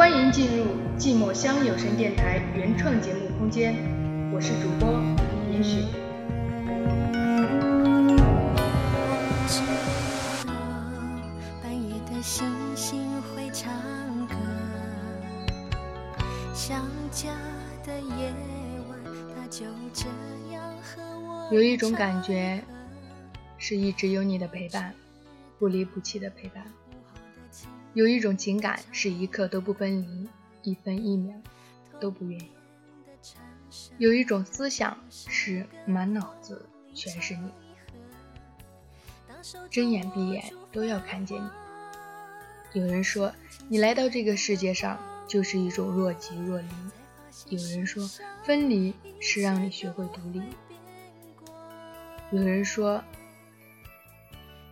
欢迎进入寂寞乡有声电台原创节目空间，我是主播严雪。半夜的星星会唱歌，想家的夜晚，它就这样和我。有一种感觉，是一直有你的陪伴，不离不弃的陪伴。有一种情感是一刻都不分离，一分一秒都不愿意。有一种思想是满脑子全是你，睁眼闭眼都要看见你。有人说你来到这个世界上就是一种若即若离，有人说分离是让你学会独立，有人说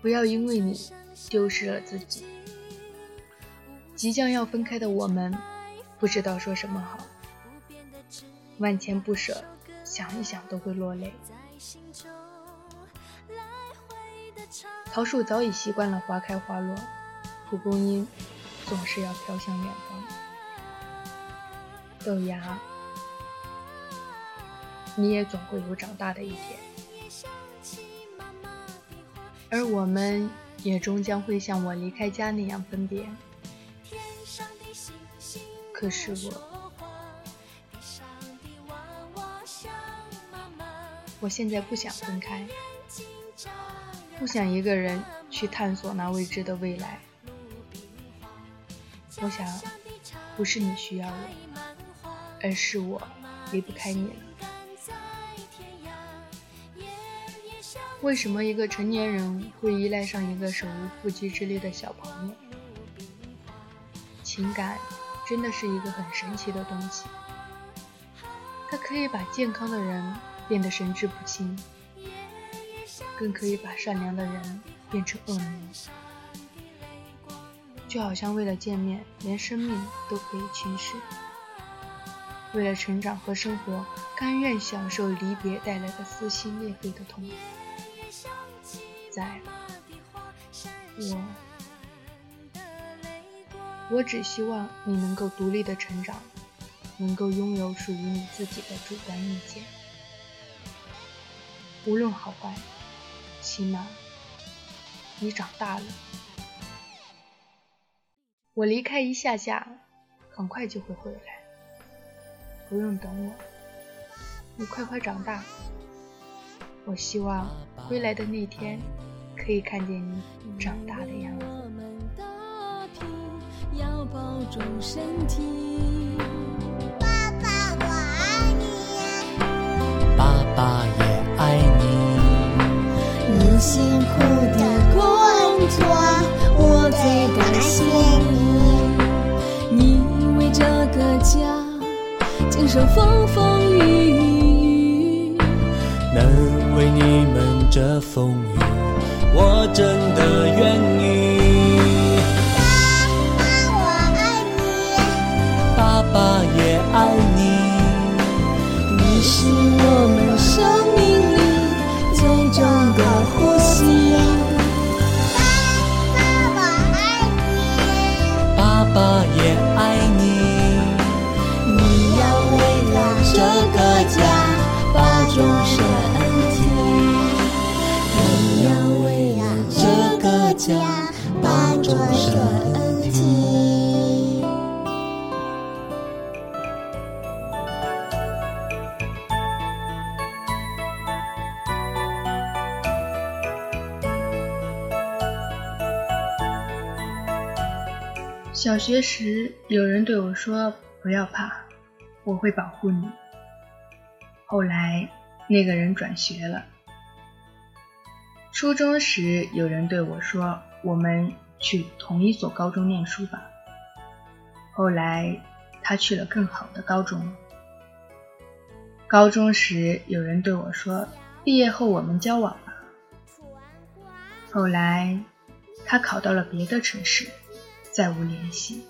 不要因为你丢失了自己。即将要分开的我们，不知道说什么好，万千不舍，想一想都会落泪。桃树早已习惯了花开花落，蒲公英总是要飘向远方。豆芽，你也总会有长大的一天，而我们也终将会像我离开家那样分别。可是我，我现在不想分开，不想一个人去探索那未知的未来。我想，不是你需要我，而是我离不开你了。为什么一个成年人会依赖上一个手无缚鸡之力的小朋友？情感。真的是一个很神奇的东西，它可以把健康的人变得神志不清，更可以把善良的人变成恶魔。就好像为了见面，连生命都可以轻视；为了成长和生活，甘愿享受离别带来的撕心裂肺的痛。在我。我只希望你能够独立的成长，能够拥有属于你自己的主观意见，无论好坏，起码你长大了。我离开一下下，很快就会回来，不用等我，你快快长大。我希望归来的那天，可以看见你长大的样子。要保重身体。爸爸，我爱你。爸爸也爱你。你辛苦的工作，我最感谢你。你为这个家经受风风雨雨，能为你们遮风雨，我真的愿家保重身体。小学时，有人对我说：“不要怕，我会保护你。”后来，那个人转学了。初中时，有人对我说：“我们去同一所高中念书吧。”后来，他去了更好的高中。高中时，有人对我说：“毕业后我们交往吧。”后来，他考到了别的城市。再无联系。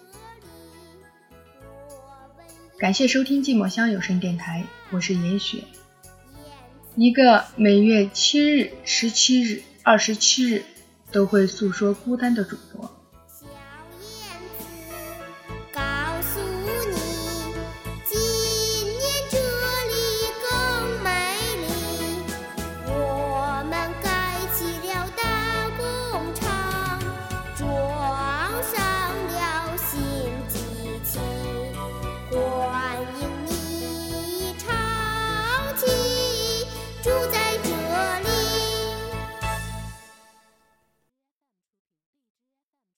感谢收听《寂寞乡有声电台》，我是严雪，一个每月七日、十七日、二十七日都会诉说孤单的主播。